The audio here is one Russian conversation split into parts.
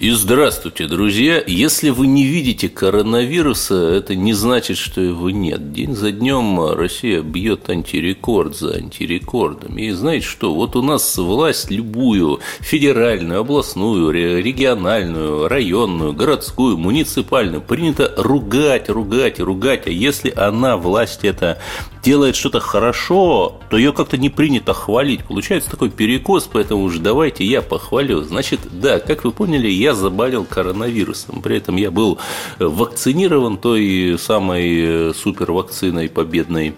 И здравствуйте, друзья! Если вы не видите коронавируса, это не значит, что его нет. День за днем Россия бьет антирекорд за антирекордом. И знаете что? Вот у нас власть любую, федеральную, областную, региональную, районную, городскую, муниципальную, принято ругать, ругать ругать. А если она, власть это делает что-то хорошо, то ее как-то не принято хвалить. Получается такой перекос, поэтому уж давайте я похвалю. Значит, да, как вы поняли, я заболел коронавирусом. При этом я был вакцинирован той самой супервакциной победной.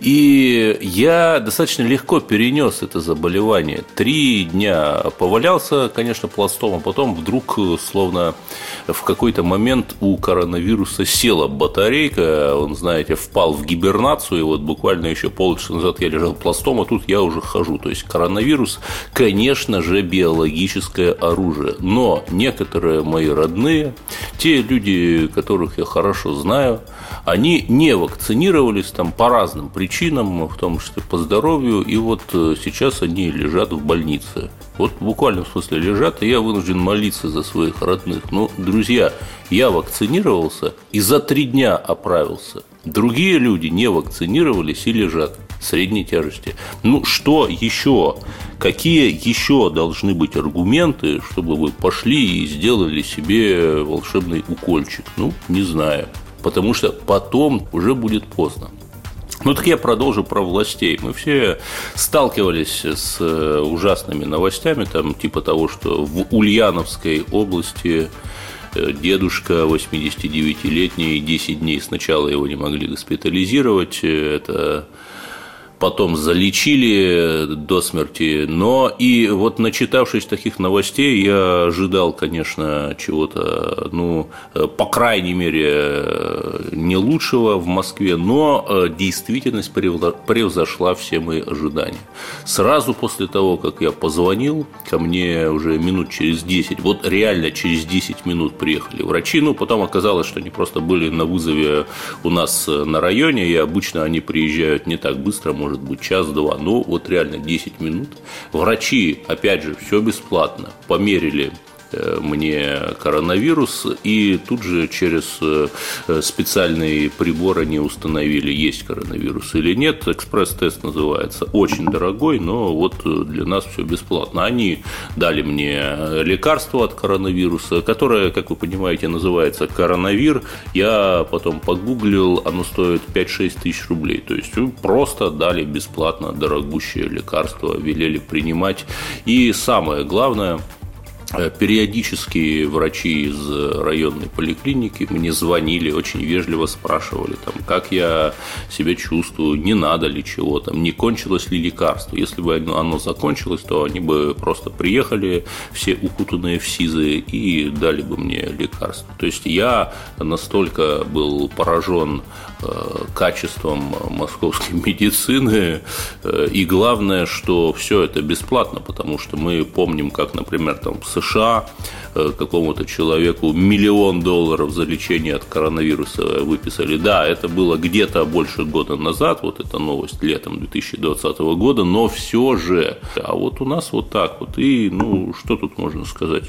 И я достаточно легко перенес это заболевание. Три дня повалялся, конечно, пластом, а потом вдруг, словно в какой-то момент у коронавируса села батарейка, он, знаете, впал в гибернацию, и вот буквально еще полчаса назад я лежал пластом, а тут я уже хожу. То есть коронавирус, конечно же, биологическое оружие. Но некоторые мои родные, те люди, которых я хорошо знаю, они не вакцинировались там по разным причинам, в том числе по здоровью, и вот э, сейчас они лежат в больнице. Вот в смысле лежат, и я вынужден молиться за своих родных. Ну, друзья, я вакцинировался и за три дня оправился. Другие люди не вакцинировались и лежат средней тяжести. Ну, что еще? Какие еще должны быть аргументы, чтобы вы пошли и сделали себе волшебный укольчик? Ну, не знаю. Потому что потом уже будет поздно. Ну так я продолжу про властей. Мы все сталкивались с э, ужасными новостями, там типа того, что в Ульяновской области дедушка 89-летний, 10 дней сначала его не могли госпитализировать, э, это потом залечили до смерти. Но и вот начитавшись таких новостей, я ожидал, конечно, чего-то, ну, по крайней мере, не лучшего в Москве, но э, действительность превзошла все мои ожидания. Сразу после того, как я позвонил, ко мне уже минут через 10, вот реально через 10 минут приехали врачи, ну, потом оказалось, что они просто были на вызове у нас на районе, и обычно они приезжают не так быстро, может быть, час-два. Ну, вот реально 10 минут. Врачи, опять же, все бесплатно. Померили мне коронавирус, и тут же через э, специальный прибор они установили, есть коронавирус или нет. Экспресс-тест называется. Очень дорогой, но вот для нас все бесплатно. Они дали мне лекарство от коронавируса, которое, как вы понимаете, называется коронавир. Я потом погуглил, оно стоит 5-6 тысяч рублей. То есть просто дали бесплатно дорогущее лекарство, велели принимать. И самое главное – Э, периодически врачи из районной поликлиники мне звонили, очень вежливо спрашивали, там, как я себя чувствую, не надо ли чего, там, не кончилось ли лекарство. Если бы оно закончилось, то они бы просто приехали, все укутанные в СИЗы, и дали бы мне лекарство. То есть я настолько был поражен Э, качеством московской медицины. Э, и главное, что все это бесплатно, потому что мы помним, как, например, там в США э, какому-то человеку миллион долларов за лечение от коронавируса выписали. Да, это было где-то больше года назад, вот эта новость летом 2020 года, но все же. А вот у нас вот так вот. И, ну, что тут можно сказать?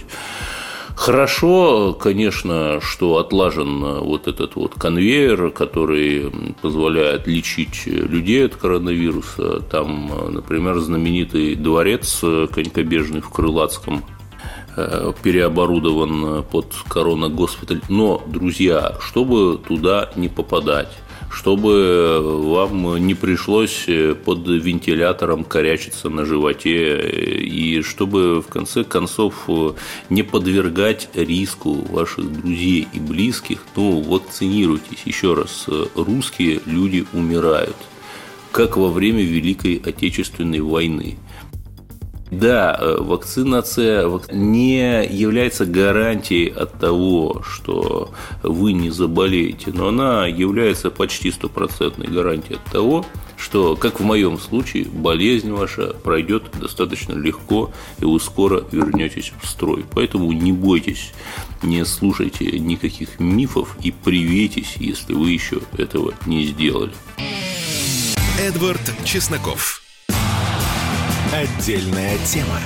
Хорошо, конечно, что отлажен вот этот вот конвейер, который позволяет лечить людей от коронавируса. Там, например, знаменитый дворец конькобежный в Крылатском э, переоборудован под коронагоспиталь. Но, друзья, чтобы туда не попадать, чтобы вам не пришлось под вентилятором корячиться на животе и чтобы в конце концов не подвергать риску ваших друзей и близких, ну, вакцинируйтесь. Еще раз, русские люди умирают, как во время Великой Отечественной войны. Да, э, вакцинация не является гарантией от того, что вы не заболеете, но она является почти стопроцентной гарантией от того, что, как в моем случае, болезнь ваша пройдет достаточно легко, и вы скоро вернетесь в строй. Поэтому не бойтесь, не слушайте никаких мифов и привейтесь, если вы еще этого не сделали. Эдвард Чесноков. Отдельная тема.